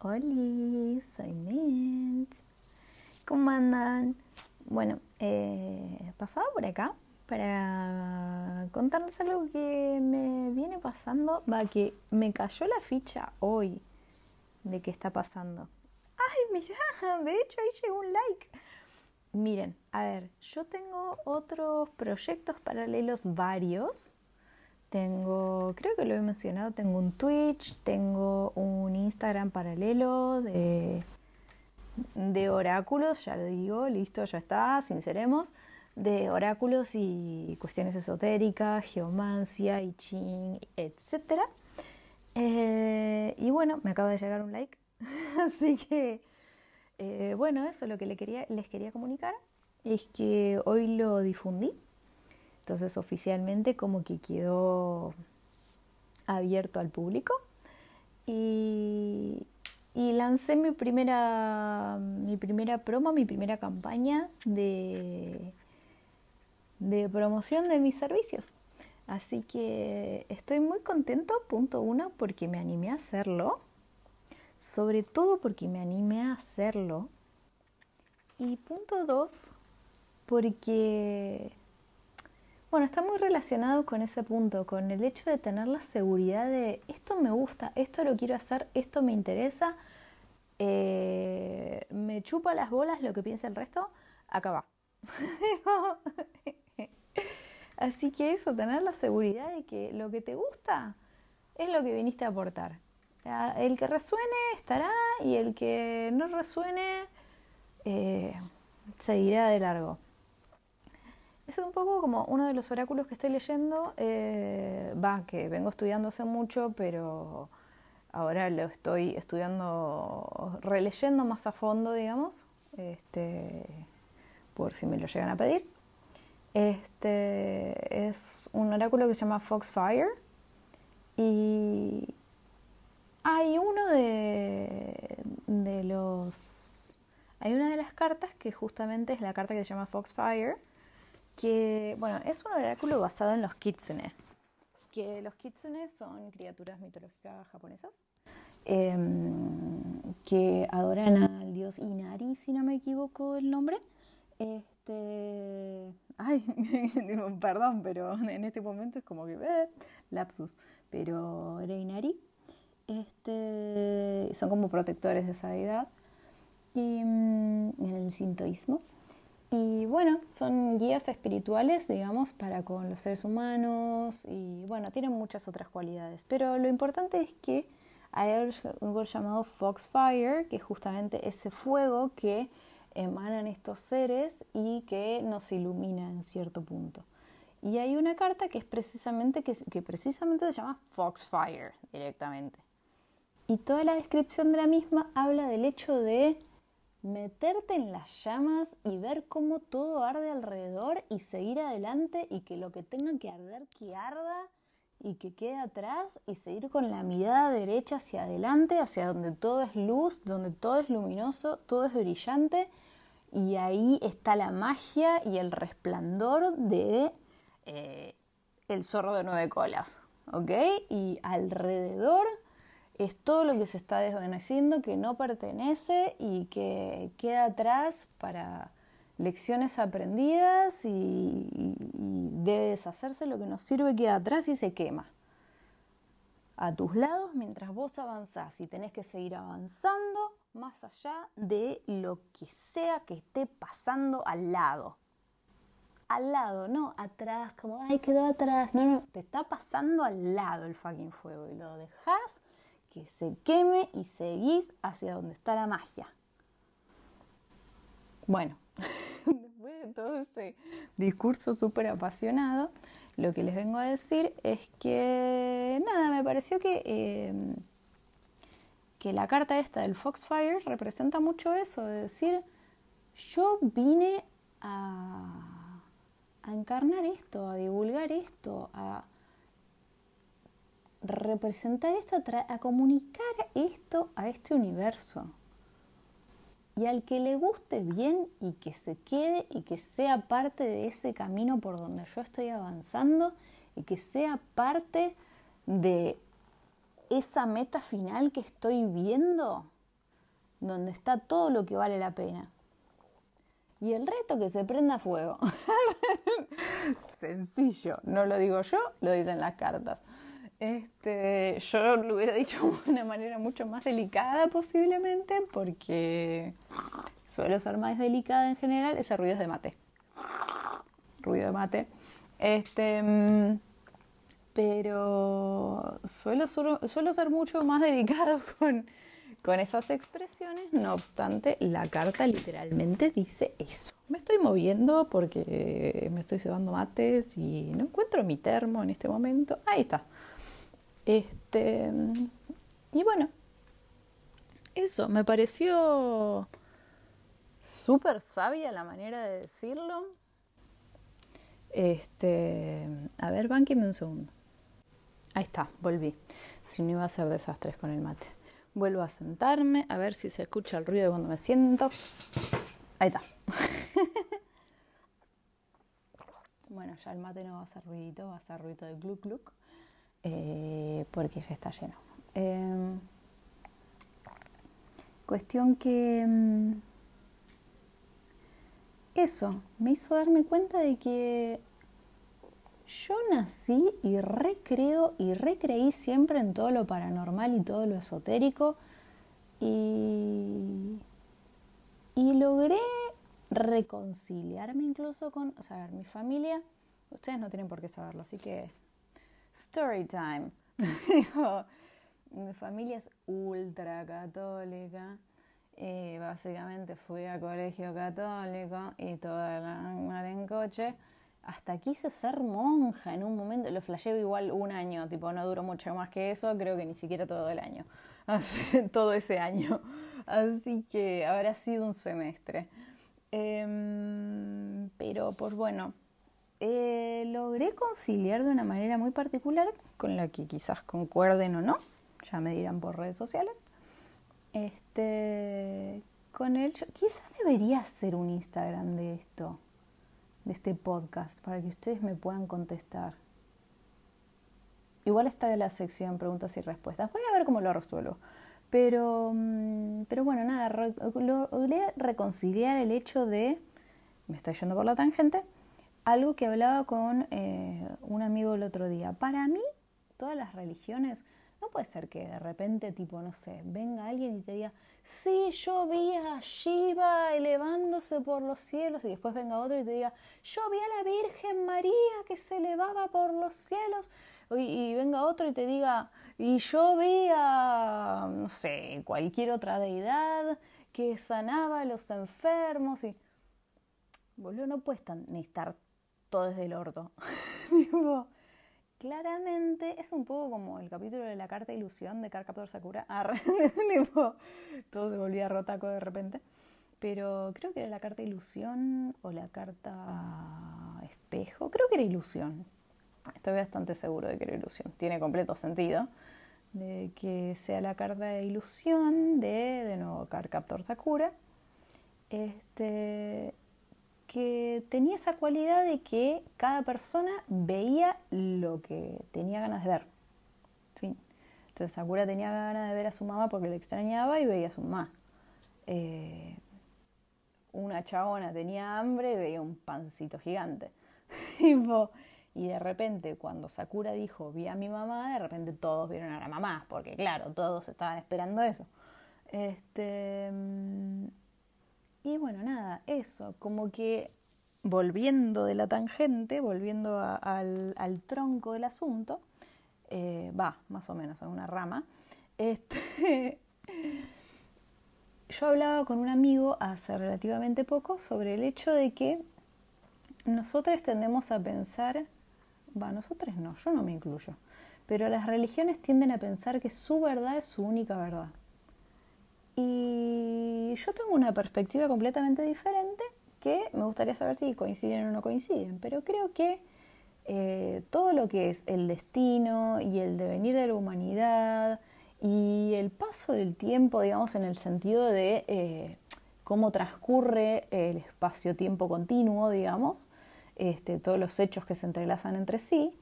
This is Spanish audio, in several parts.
Hola, soy Mint. ¿Cómo andan? Bueno, eh, pasaba por acá para contarles algo que me viene pasando, va, que me cayó la ficha hoy de qué está pasando. ¡Ay, mira! De hecho, ahí llegó un like. Miren, a ver, yo tengo otros proyectos paralelos varios tengo, creo que lo he mencionado, tengo un Twitch, tengo un Instagram paralelo de, de oráculos, ya lo digo, listo, ya está, sinceremos, de oráculos y cuestiones esotéricas, geomancia, I Ching, etc. Eh, y bueno, me acaba de llegar un like, así que eh, bueno, eso es lo que le quería, les quería comunicar, es que hoy lo difundí entonces oficialmente como que quedó abierto al público y, lancé mi primera, mi primera promo, mi primera campaña de, de promoción de mis servicios. Así que estoy muy contento, punto uno, porque me animé a hacerlo. Sobre todo porque me animé a hacerlo. Y punto dos, porque bueno, está muy relacionado con ese punto, con el hecho de tener la seguridad de esto me gusta, esto lo quiero hacer, esto me interesa, eh, me chupa las bolas lo que piensa el resto, acá va. Así que eso, tener la seguridad de que lo que te gusta es lo que viniste a aportar. El que resuene estará y el que no resuene eh, seguirá de largo. Es un poco como uno de los oráculos que estoy leyendo, eh, va, que vengo estudiando hace mucho, pero ahora lo estoy estudiando, releyendo más a fondo, digamos, este, por si me lo llegan a pedir. Este es un oráculo que se llama Foxfire y hay uno de, de los hay una de las cartas que justamente es la carta que se llama Foxfire que, bueno, es un oráculo basado en los kitsune, que los kitsune son criaturas mitológicas japonesas em, que adoran al dios Inari, si no me equivoco el nombre. Este, ay, perdón, pero en este momento es como que eh, lapsus, pero era Inari. Este, son como protectores de esa deidad y mm, en el sintoísmo. Y bueno, son guías espirituales, digamos, para con los seres humanos y bueno, tienen muchas otras cualidades. Pero lo importante es que hay algo llamado Foxfire, que es justamente ese fuego que emanan estos seres y que nos ilumina en cierto punto. Y hay una carta que es precisamente que, que precisamente se llama Foxfire directamente. Y toda la descripción de la misma habla del hecho de meterte en las llamas y ver cómo todo arde alrededor y seguir adelante y que lo que tenga que arder que arda y que quede atrás y seguir con la mirada derecha hacia adelante, hacia donde todo es luz, donde todo es luminoso, todo es brillante y ahí está la magia y el resplandor de eh, el zorro de nueve colas, ¿ok? Y alrededor es todo lo que se está desvaneciendo, que no pertenece y que queda atrás para lecciones aprendidas y, debe deshacerse lo que nos sirve, queda atrás y se quema. A tus lados mientras vos avanzás y tenés que seguir avanzando más allá de lo que sea que esté pasando al lado. Al lado, no atrás, como, ay, quedó atrás. No, no, te está pasando al lado el fucking fuego y lo dejas que se queme y seguís hacia donde está la magia. Bueno, después de todo ese discurso súper apasionado, lo que les vengo a decir es que, nada, me pareció que, eh, que la carta esta del Foxfire representa mucho eso, de decir, yo vine a, a encarnar esto, a divulgar esto, a representar esto, a, comunicar esto a este universo. Y al que le guste bien y que se quede y que sea parte de ese camino por donde yo estoy avanzando y que sea parte de esa meta final que estoy viendo, donde está todo lo que vale la pena. Y el resto que se prenda fuego. Sencillo, no lo digo yo, lo dicen las cartas. Este, yo lo hubiera dicho de una manera mucho más delicada posiblemente, porque suelo ser más delicada en general, ese ruido es de mate. Ruido de mate. Este, mm, pero suelo, suelo ser mucho más delicado con, con esas expresiones, no obstante, la carta literalmente dice eso. Me estoy moviendo porque me estoy cebando mates y no encuentro mi termo en este momento. Ahí está. Este, y bueno, eso, me pareció súper sabia la manera de decirlo. Este, a ver, banqueme un segundo. Ahí está, volví. Si no iba a ser desastres con el mate. Vuelvo a sentarme, a ver si se escucha el ruido cuando me siento. Ahí está. bueno, ya el mate no va a hacer ruidito, va a hacer ruido de gluc gluc, eh, porque ya está lleno. Em, cuestión que... Mm, eso me hizo darme cuenta de que yo nací y recreo y recreí siempre en todo lo paranormal y todo lo esotérico y, y logré reconciliarme incluso con, o sea, mi familia, ustedes no tienen por qué saberlo, así que story time. mi familia es ultra católica. Eh, básicamente fui a colegio católico y toda la en coche hasta quise ser monja en un momento, lo flasheo igual un año, tipo no duró mucho más que eso, creo que ni siquiera todo el año, todo ese año, así que habrá sido un semestre. Em, pero pues bueno, eh, logré conciliar de una manera muy particular, con la que quizás concuerden o no, ya me dirán por redes sociales, este, con él, quizás debería hacer un Instagram de esto de este podcast para que ustedes me puedan contestar. Igual está de la sección preguntas y respuestas. Voy a ver cómo lo resuelvo. Pero, mm, pero bueno, nada, logré reconciliar el hecho de, me estoy yendo por la tangente, algo que hablaba con eh, un amigo el otro día. Para mí, todas las religiones, no puede ser que de repente, tipo, no sé, venga alguien y te diga, sí, yo vi a Shiva elevándose por los cielos, y después venga otro y te diga, yo vi a la Virgen María que se elevaba por los cielos, y, venga otro y te diga, y yo vi a, no sé, cualquier otra deidad que sanaba a los enfermos, y, boludo, no puedes estar todo desde el orto. claramente es un poco como el capítulo de la carta ilusión de Carcaptor Sakura. todo se volvía rotaco de repente. Pero creo que era la carta ilusión o la carta espejo. Creo que era ilusión. Estoy bastante seguro de que era ilusión. Tiene completo sentido de que sea la carta de ilusión de, de nuevo, Carcaptor Sakura. Este, que tenía esa cualidad de que cada persona veía lo que tenía ganas de ver. fin. Entonces Sakura tenía ganas de ver a su mamá porque le extrañaba y veía a su mamá. Eh, una chabona tenía hambre y veía un pancito gigante. y de repente, cuando Sakura dijo vi a mi mamá, de repente todos vieron a la mamá, porque claro, todos estaban esperando eso. Este, y bueno, nada, eso, como que volviendo de la tangente, volviendo al, tronco del asunto, eh, va, más o menos, a una rama, este, yo hablaba con un amigo hace relativamente poco sobre el hecho de que nosotros tendemos a pensar, va, nosotros no, yo no me incluyo, pero las religiones tienden a pensar que su verdad es su única verdad. Y yo tengo una perspectiva completamente diferente que me gustaría saber si coinciden o no coinciden, pero creo que eh, todo lo que es el destino y el devenir de la humanidad y el paso del tiempo, digamos, en el sentido de eh, cómo transcurre el espacio-tiempo continuo, digamos, este, todos los hechos que se entrelazan entre sí,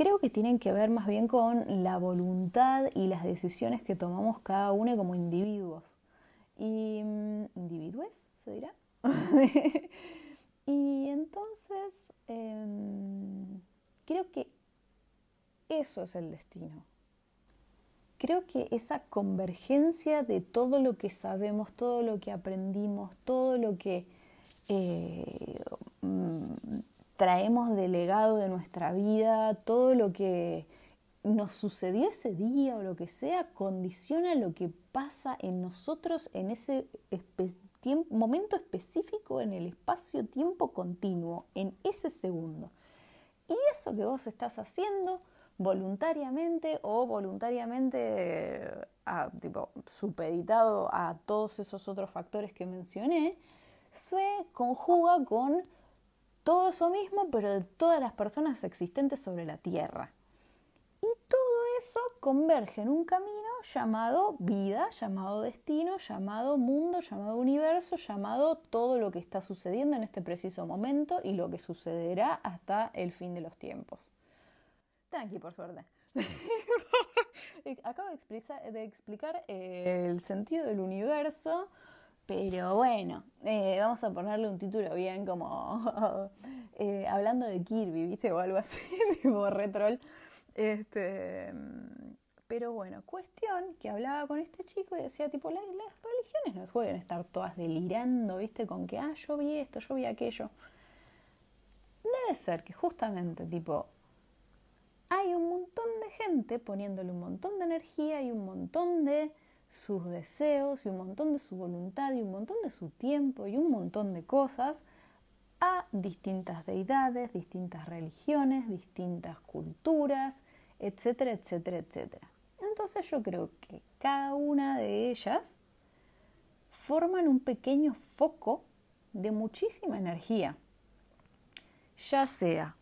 creo que tienen que ver más bien con la voluntad y las decisiones que tomamos cada uno como individuos. Y mm, individuos, se dirá. y entonces em, creo que eso es el destino. Creo que esa convergencia de todo lo que sabemos, todo lo que aprendimos, todo lo que eh, mm, traemos de legado de nuestra vida, todo lo que nos sucedió ese día o lo que sea, condiciona lo que pasa en nosotros en ese momento específico, en el espacio-tiempo continuo, en ese segundo. Y eso que vos estás haciendo voluntariamente o voluntariamente tipo, supeditado a todos esos otros factores que mencioné, se conjuga con todo eso mismo, pero de todas las personas existentes sobre la Tierra. Y todo eso converge en un camino llamado vida, llamado destino, llamado mundo, llamado universo, llamado todo lo que está sucediendo en este preciso momento y lo que sucederá hasta el fin de los tiempos. Tranqui, por suerte. Acabo de explicar, el sentido del universo pero bueno, eh, vamos a ponerle un título bien como eh, hablando de Kirby, ¿viste? O algo así, tipo retrol. Este, pero bueno, cuestión que hablaba con este chico y decía, tipo, las, religiones no pueden estar todas delirando, ¿viste? Con que, ah, yo vi esto, yo vi aquello. Debe ser que justamente, tipo, hay un montón de gente poniéndole un montón de energía y un montón de sus deseos y un montón de su voluntad y un montón de su tiempo y un montón de cosas a distintas deidades, distintas religiones, distintas culturas, etcétera, etcétera, etcétera. Entonces yo creo que cada una de ellas forman un pequeño foco de muchísima energía, ya sea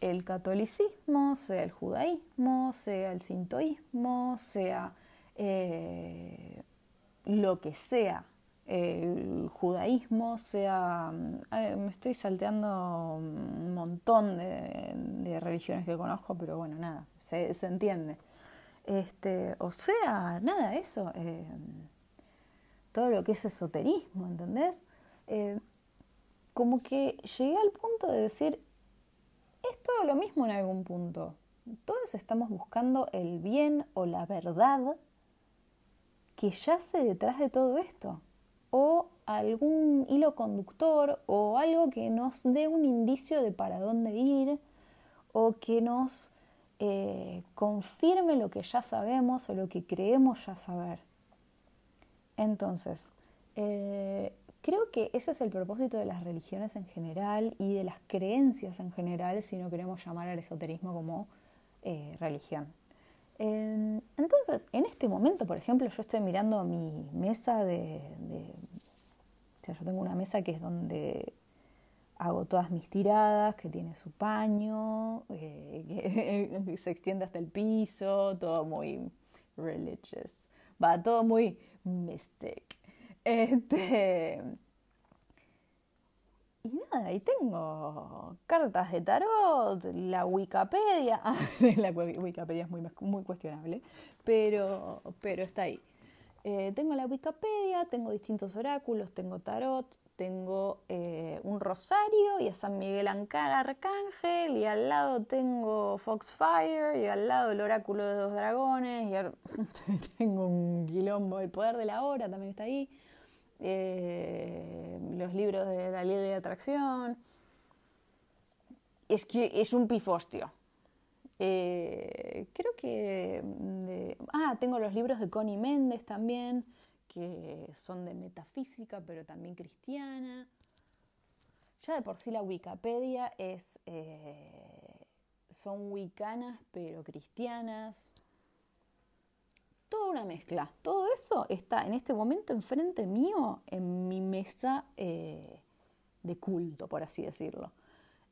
el catolicismo, sea el judaísmo, sea el sintoísmo, sea eh, lo que sea, el judaísmo, sea, me estoy salteando un montón de, religiones que conozco, pero bueno, nada, se, entiende. Este, o sea, nada, eso, eh, todo lo que es esoterismo, ¿entendés? Eh, como que llegué al punto de decir, es todo lo mismo en algún punto. Todos estamos buscando el bien o la verdad que yace detrás de todo esto, o algún hilo conductor, o algo que nos dé un indicio de para dónde ir, o que nos eh, confirme lo que ya sabemos o lo que creemos ya saber. Entonces, eh, creo que ese es el propósito de las religiones en general y de las creencias en general, si no queremos llamar al esoterismo como eh, religión. Entonces, en este momento, por ejemplo, yo estoy mirando mi mesa de, O sea, yo tengo una mesa que es donde hago todas mis tiradas, que tiene su paño, eh, que se extiende hasta el piso, todo muy religious. Va, todo muy mystic. Este, y nada, y tengo cartas de tarot, la Wikipedia. la Wikipedia es muy, muy cuestionable, pero, pero está ahí. Eh, tengo la Wikipedia, tengo distintos oráculos, tengo tarot, tengo eh, un rosario y a San Miguel Ancara Arcángel, y al lado tengo Foxfire, y al lado el oráculo de dos dragones, y tengo un quilombo, el poder de la hora también está ahí. Eh, los libros de la ley de atracción. Es que es un pifostio. Eh, creo que... ah, tengo los libros de Connie Méndez también, que son de metafísica, pero también cristiana. Ya de por sí la Wikipedia es... Eh, son wicanas, pero cristianas toda una mezcla. Todo eso está en este momento enfrente mío, en mi mesa eh, de culto, por así decirlo.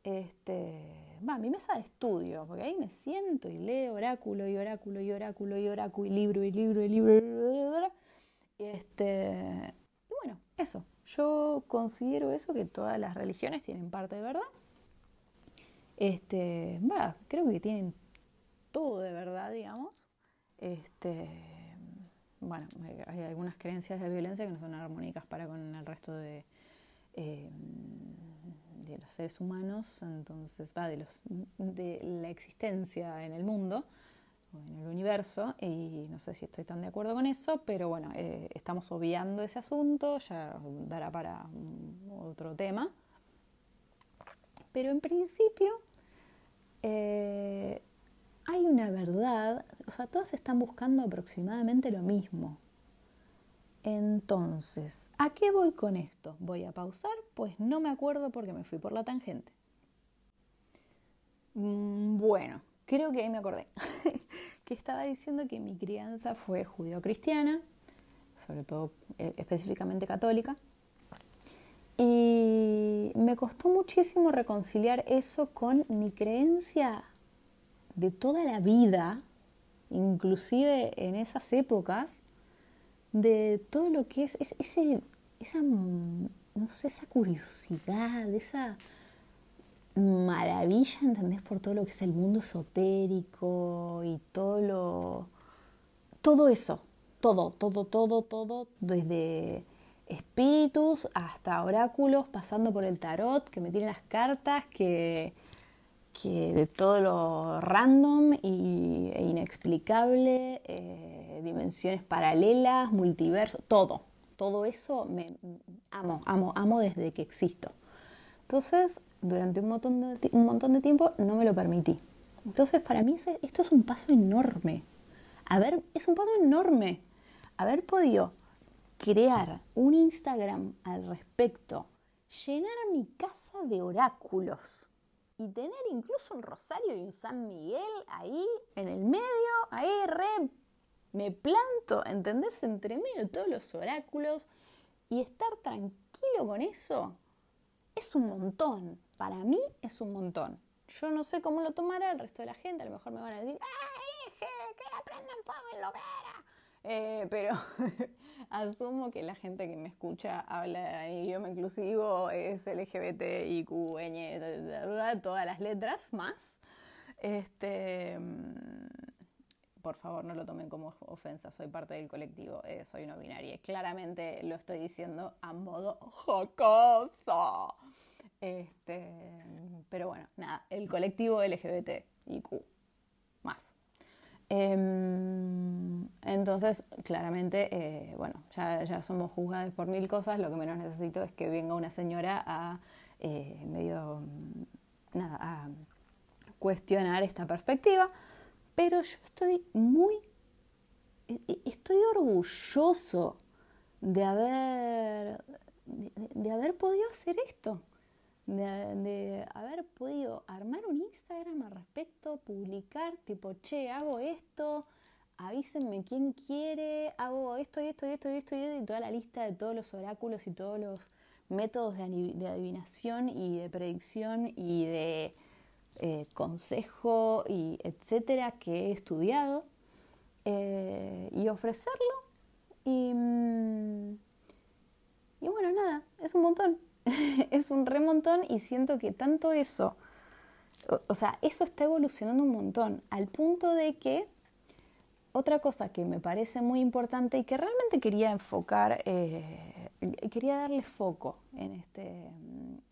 Este, va, mi mesa de estudio, porque ahí me siento y leo oráculo y oráculo y oráculo y oráculo y libro y libro y libro. Y este, y bueno, eso. Yo considero eso que todas las religiones tienen parte de verdad. Este, va, creo que tienen todo de verdad, digamos. Este, bueno, hay algunas creencias de violencia que no son armónicas para con el resto de, eh, de los seres humanos, entonces va de, los, de la existencia en el mundo o en el universo, y no sé si estoy tan de acuerdo con eso, pero bueno, eh, estamos obviando ese asunto, ya dará para otro tema. Pero en principio eh, hay una verdad, o sea, todas están buscando aproximadamente lo mismo. Entonces, ¿a qué voy con esto? ¿Voy a pausar? Pues no me acuerdo porque me fui por la tangente. Mm, bueno, creo que ahí me acordé. que estaba diciendo que mi crianza fue judío-cristiana, sobre todo eh, específicamente católica. Y me costó muchísimo reconciliar eso con mi creencia de toda la vida, inclusive en esas épocas, de todo lo que es, ese, esa, no sé, esa curiosidad, esa maravilla, ¿entendés? Por todo lo que es el mundo esotérico y todo lo... Todo eso, todo, todo, todo, todo, desde espíritus hasta oráculos, pasando por el tarot, que me tienen las cartas, que, que de todo lo random y, e inexplicable, eh, dimensiones paralelas, multiverso, todo, todo eso me amo, amo, amo desde que existo. Entonces, durante un montón de, un montón de tiempo no me lo permití. Entonces, para mí esto es un paso enorme. A es un paso enorme. Haber podido crear un Instagram al respecto, llenar mi casa de oráculos y tener incluso un rosario y un San Miguel ahí en el medio, ahí re me planto, ¿entendés? Entre medio de todos los oráculos y estar tranquilo con eso es un montón. Para mí es un montón. Yo no sé cómo lo tomará el resto de la gente, a lo mejor me van a decir, ¡ay, que la prendan fuego en lo que! Eh, pero asumo que la gente que me escucha habla idioma inclusivo, es LGBT, IQ, ñ, todas las letras más. Este, mm, por favor, no lo tomen como ofensa, soy parte del colectivo, eh, soy no binaria. Claramente lo estoy diciendo a modo jocoso. Este, pero bueno, nada, el colectivo LGBT, IQ, más. Em, entonces, claramente, eh, bueno, ya, ya, somos juzgados por mil cosas, lo que menos necesito es que venga una señora a eh, medio, nada, a cuestionar esta perspectiva, pero yo estoy muy, e, e, estoy orgulloso de haber, de haber podido hacer esto de, haber podido armar un Instagram al respecto, publicar tipo, che, hago esto, avísenme quién quiere, hago esto y esto y esto y esto y, toda la lista de todos los oráculos y todos los métodos de, adivinación y de predicción y de eh, consejo y etcétera que he estudiado eh, y ofrecerlo y, mm, y bueno, nada, es un montón. es un remontón y siento que tanto eso, o, sea, eso está evolucionando un montón, al punto de que otra cosa que me parece muy importante y que realmente quería enfocar, eh, quería darle foco en este,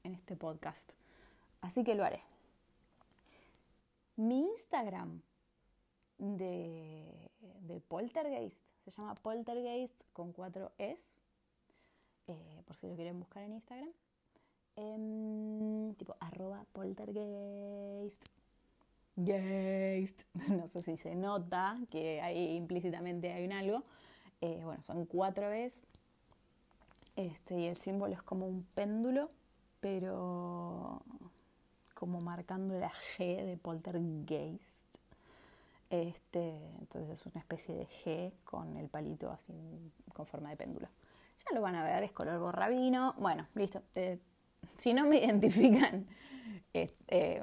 en este podcast, así que lo haré. Mi Instagram de, Poltergeist se llama Poltergeist con cuatro S, eh, por si lo quieren buscar en Instagram. Tipo arroba poltergeist. Geist. No sé si se nota que ahí implícitamente hay un algo. Eh, bueno, son cuatro veces. Este, y el símbolo es como un péndulo, pero como marcando la G de poltergeist. Este, entonces es una especie de G con el palito así con forma de péndulo. Ya lo van a ver, es color borrabino. Bueno, listo. Eh, si no me identifican, este,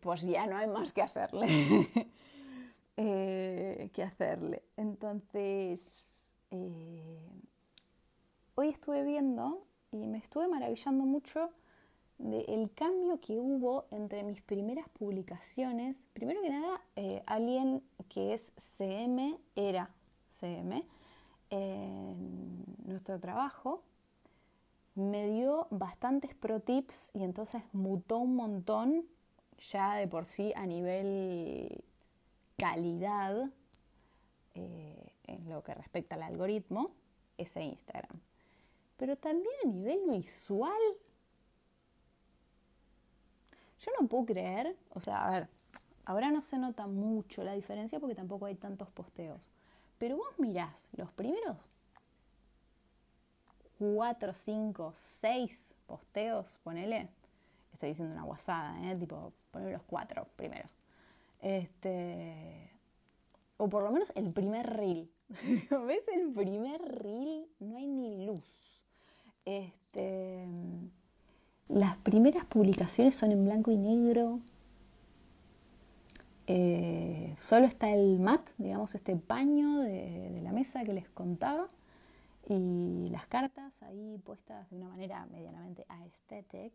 pues ya no hay más que hacerle. eh, que hacerle. Entonces, eh, hoy estuve viendo y me estuve maravillando mucho del cambio que hubo entre mis primeras publicaciones. Primero que nada, eh, alguien que es CM era CM, en nuestro trabajo, me dio bastantes pro tips y entonces mutó un montón ya de por sí a nivel calidad eh, en lo que respecta al algoritmo, ese Instagram. Pero también a nivel visual, yo no puedo creer, o sea, a ver, ahora no se nota mucho la diferencia porque tampoco hay tantos posteos. Pero vos mirás los primeros 4, 5, 6 posteos, ponele. Estoy diciendo una guasada, ¿eh? Tipo, poner los cuatro primeros. Este. O por lo menos el primer reel. ¿Ves el primer reel? No hay ni luz. Este. Las primeras publicaciones son en blanco y negro. Eh, solo está el mat, digamos, este paño de, la mesa que les contaba. Y las cartas ahí puestas de una manera medianamente aesthetic,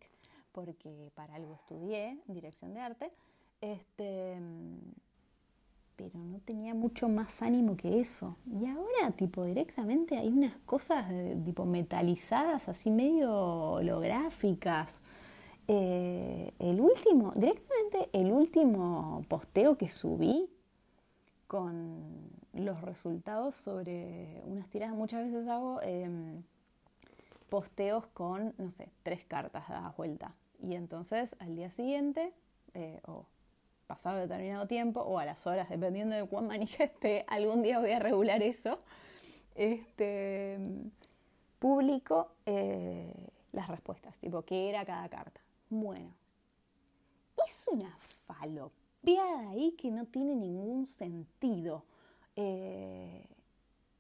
porque para algo estudié dirección de arte. Este, pero no tenía mucho más ánimo que eso. Y ahora, tipo, directamente hay unas cosas tipo metalizadas, así medio holográficas. Eh, el último, directamente el último posteo que subí con los resultados sobre unas tiradas, muchas veces hago em, posteos con, no sé, tres cartas dadas vuelta. Y entonces al día siguiente, eh, o pasado determinado tiempo, o a las horas, dependiendo de cuán manija algún día voy a regular eso, este, publico eh, las respuestas, tipo, qué era cada carta. Bueno, es una falopeada ahí que no tiene ningún sentido. Eh,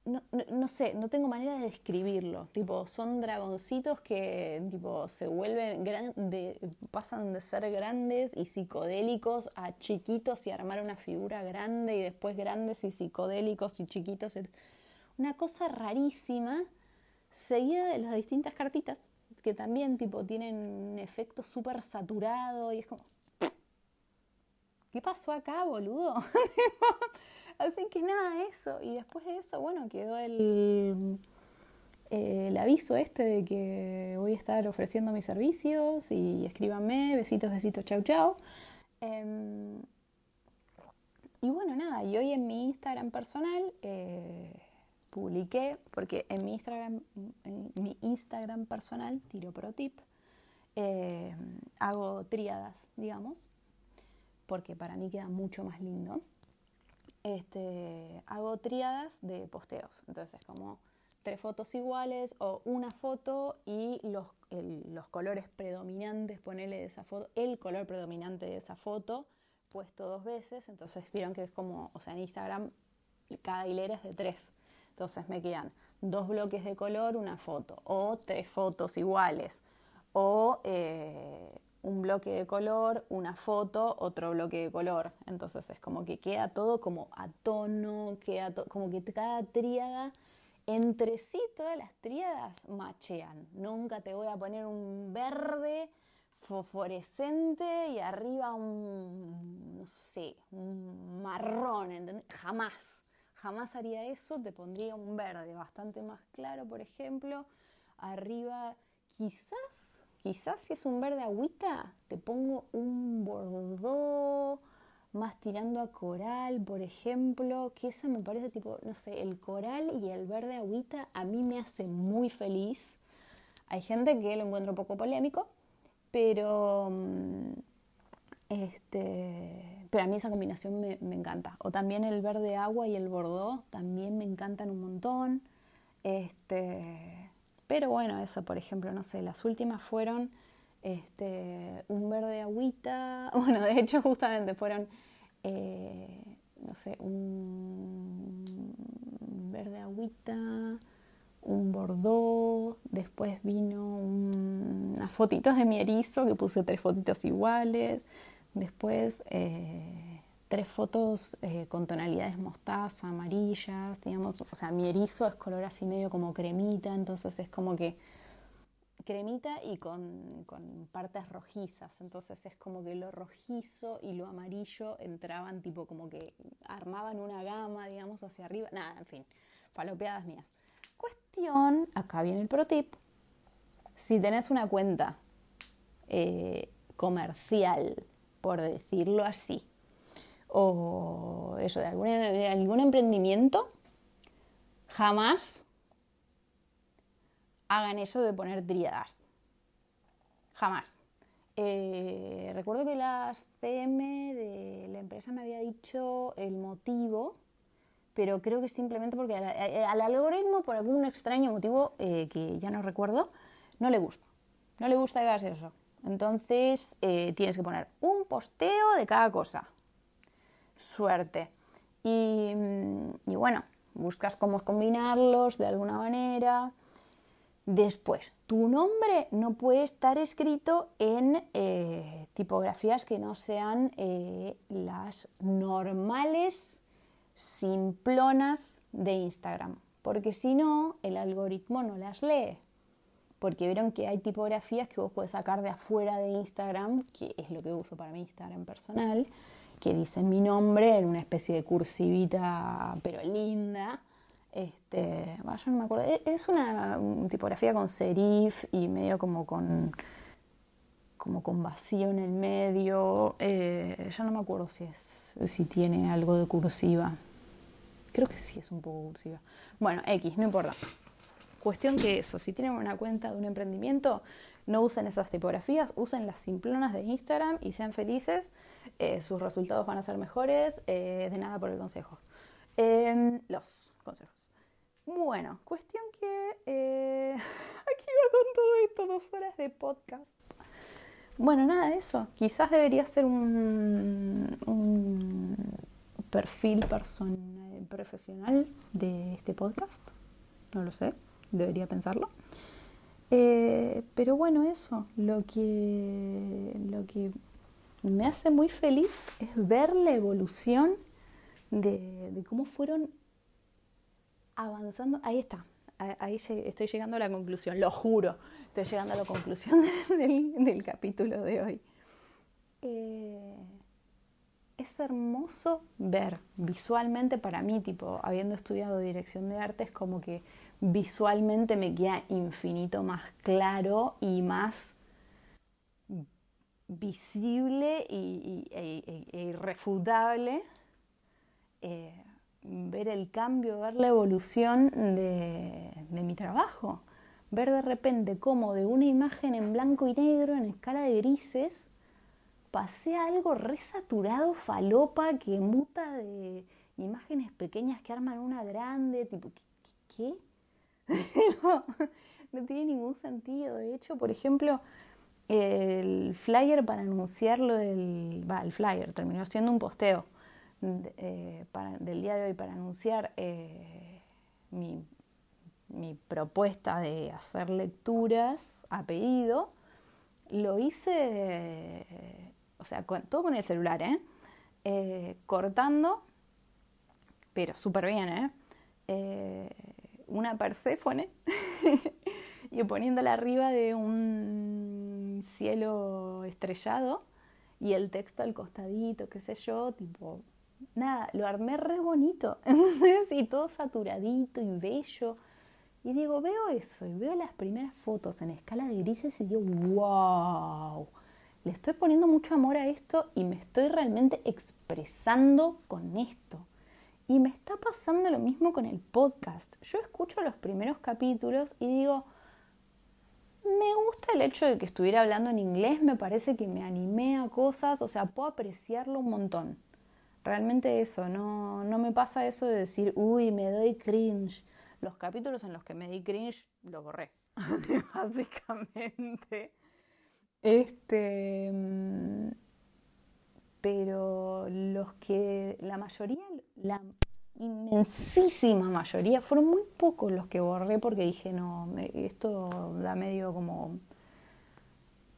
no, sé, no tengo manera de describirlo. Tipo, son dragoncitos que tipo, se vuelven grandes, pasan de ser grandes y psicodélicos a chiquitos y armar una figura grande y después grandes y psicodélicos y chiquitos. Una cosa rarísima, seguida de las distintas cartitas que también tipo tienen un efecto súper saturado y es como... ¿Qué pasó acá, boludo? Así que nada, eso. Y después de eso, bueno, quedó el, el aviso este de que voy a estar ofreciendo mis servicios y escríbanme, besitos, besitos, chau, chau. Em, y bueno, nada, y hoy en mi Instagram personal eh, publiqué, porque en mi Instagram, en mi Instagram personal, tiro pro tip, eh, hago tríadas, digamos, porque para mí queda mucho más lindo. Este, hago tríadas de posteos, entonces como tres fotos iguales o una foto y los, los colores predominantes, ponerle de esa foto, el color predominante de esa foto puesto dos veces, entonces vieron que es como, o sea, en Instagram cada hilera es de tres. Entonces me quedan dos bloques de color, una foto, o tres fotos iguales, o eh, un bloque de color, una foto, otro bloque de color. Entonces es como que queda todo como a tono, queda como que cada tríada, entre sí todas las tríadas machean. Nunca te voy a poner un verde fosforescente y arriba un, no sé, un marrón, ¿entendés? Jamás jamás haría eso, te pondría un verde bastante más claro, por ejemplo. Arriba, quizás, quizás si es un verde agüita, te pongo un bordó más tirando a coral, por ejemplo, que esa me parece tipo, no sé, el coral y el verde agüita a mí me hace muy feliz. Hay gente que lo encuentra un poco polémico, pero mm, este, pero a mí esa combinación me, encanta. O también el verde agua y el bordó también me encantan un montón. Este, pero bueno, eso, por ejemplo, no sé, las últimas fueron este, un verde agüita. Bueno, de hecho, justamente fueron, eh, no sé, un verde agüita, un bordó, después vino unas fotitos de mi erizo, que puse tres fotitos iguales, Después, eh, tres fotos eh, con tonalidades mostaza, amarillas, digamos, o sea, mi erizo es color así medio como cremita, entonces es como que cremita y con, con, partes rojizas, entonces es como que lo rojizo y lo amarillo entraban tipo como que armaban una gama, digamos, hacia arriba, nada, en fin, falopeadas mías. Cuestión, acá viene el pro tip. Si tenés una cuenta eh, comercial, por decirlo así, o eso, de algún, de algún emprendimiento, jamás hagan eso de poner tríadas. Jamás. Eh, recuerdo que la CM de la empresa me había dicho el motivo, pero creo que simplemente porque al, algoritmo, por algún extraño motivo eh, que ya no recuerdo, no le gusta. No le gusta que hagas eso. Entonces eh, tienes que poner un posteo de cada cosa. Suerte. Y, y bueno, buscas cómo combinarlos de alguna manera. Después, tu nombre no puede estar escrito en eh, tipografías que no sean eh, las normales simplonas de Instagram, porque si no, el algoritmo no las lee. Porque vieron que hay tipografías que vos podés sacar de afuera de Instagram, que es lo que uso para mi Instagram personal, que dicen mi nombre en una especie de cursivita, pero linda este, no me acuerdo. E, es una tipografía con serif y medio como con como con vacío en el medio. Eh, ya no me acuerdo si es si tiene algo de cursiva. Creo que sí es un poco cursiva. Bueno, X, no importa. Cuestión que eso, si tienen una cuenta de un emprendimiento, no usen esas tipografías, usen las simplonas de Instagram y sean felices. Eh, sus resultados van a ser mejores. Eh, de nada por el consejo. Em, los consejos. Bueno, cuestión que eh, aquí va con todo esto, dos horas de podcast. Bueno, nada, eso. Quizás debería ser un, un perfil personal, profesional de este podcast. No lo sé, debería pensarlo. Eh, pero bueno, eso, lo que, lo que me hace muy feliz es ver la evolución de, cómo fueron avanzando, ahí está, ahí estoy llegando a la conclusión, lo juro, estoy llegando a la conclusión del, capítulo de hoy. Eh, es hermoso ver visualmente para mí, tipo, habiendo estudiado dirección de arte, es como que visualmente me queda infinito más claro y más visible y, e, e, irrefutable eh, ver el cambio, ver la evolución de, mi trabajo. Ver de repente cómo de una imagen en blanco y negro, en escala de grises, pasé a algo resaturado, falopa, que muta de imágenes pequeñas que arman una grande, tipo, ¿qué? no, tiene ningún sentido. De hecho, por ejemplo, el flyer para anunciarlo del... Va, el flyer terminó siendo un posteo eh, del día de hoy para anunciar eh, mi, propuesta de hacer lecturas a pedido, lo hice, o sea, todo con el celular, ¿eh? cortando, pero súper bien, una Perséfone y poniéndola arriba de un cielo estrellado y el texto al costadito, qué sé yo, tipo nada, lo armé re bonito, y todo saturadito y bello. Y digo, veo eso y veo las primeras fotos en escala de grises y digo, wow, le estoy poniendo mucho amor a esto y me estoy realmente expresando con esto. Y me está pasando lo mismo con el podcast. Yo escucho los primeros capítulos y digo, me gusta el hecho de que estuviera hablando en inglés, me parece que me animé a cosas, o sea, puedo apreciarlo un montón. Realmente eso, no, no me pasa eso de decir, uy, me doy cringe. Los capítulos en los que me di cringe, los borré, básicamente. Este, mm, pero los que, la mayoría, la inmensísima mayoría, fueron muy pocos los que borré porque dije, no, esto da medio como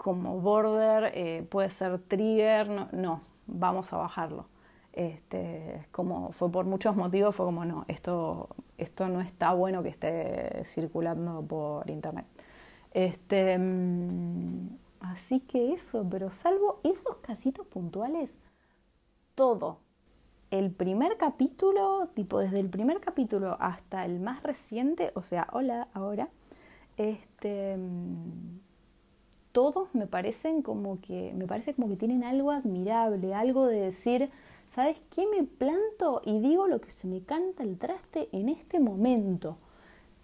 como border, eh, puede ser trigger, no, no, vamos a bajarlo. Este, como fue por muchos motivos, fue como no, esto, esto no está bueno que esté circulando por internet. Este, mm, así que eso, pero salvo esos casitos puntuales, todo el primer capítulo, tipo desde el primer capítulo hasta el más reciente, o sea, hola ahora, este, todos me parecen como que, me parece como que tienen algo admirable, algo de decir, ¿sabes qué? Me planto y digo lo que se me canta el traste en este momento.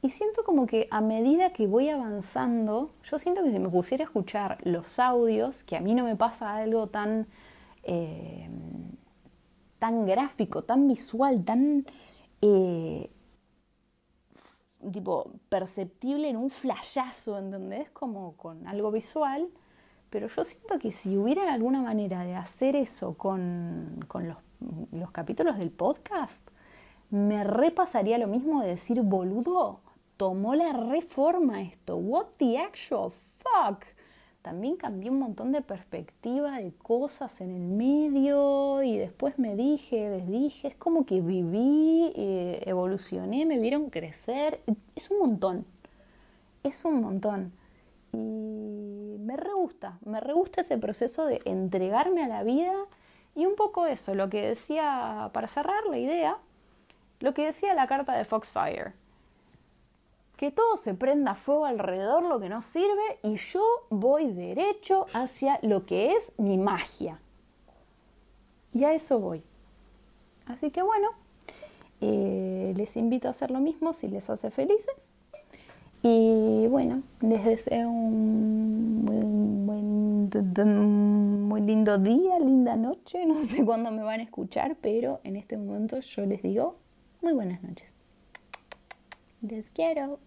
Y siento como que a medida que voy avanzando, yo siento que si me pusiera a escuchar los audios, que a mí no me pasa algo tan, eh, tan gráfico, tan visual, tan eh, tipo perceptible en un flashazo, ¿entendés? Como con algo visual. Pero yo siento que si hubiera alguna manera de hacer eso con, con los, los capítulos del podcast, me repasaría lo mismo de decir, boludo, tomó la reforma esto. What the actual fuck? También cambié un montón de perspectiva de cosas en el medio y después me dije, desdije, es como que viví, eh, evolucioné, me vieron crecer. Es un montón, es un montón. Y me re gusta, me re gusta ese proceso de entregarme a la vida y un poco eso, lo que decía, para cerrar la idea, lo que decía la carta de Foxfire que todo se prenda fuego alrededor, lo que no sirve, y yo voy derecho hacia lo que es mi magia. Y a eso voy. Así que bueno, eh, les invito a hacer lo mismo si les hace felices. Y bueno, les deseo un muy lindo día, linda noche. No sé cuándo me van a escuchar, pero en este momento yo les digo muy buenas noches. Les quiero.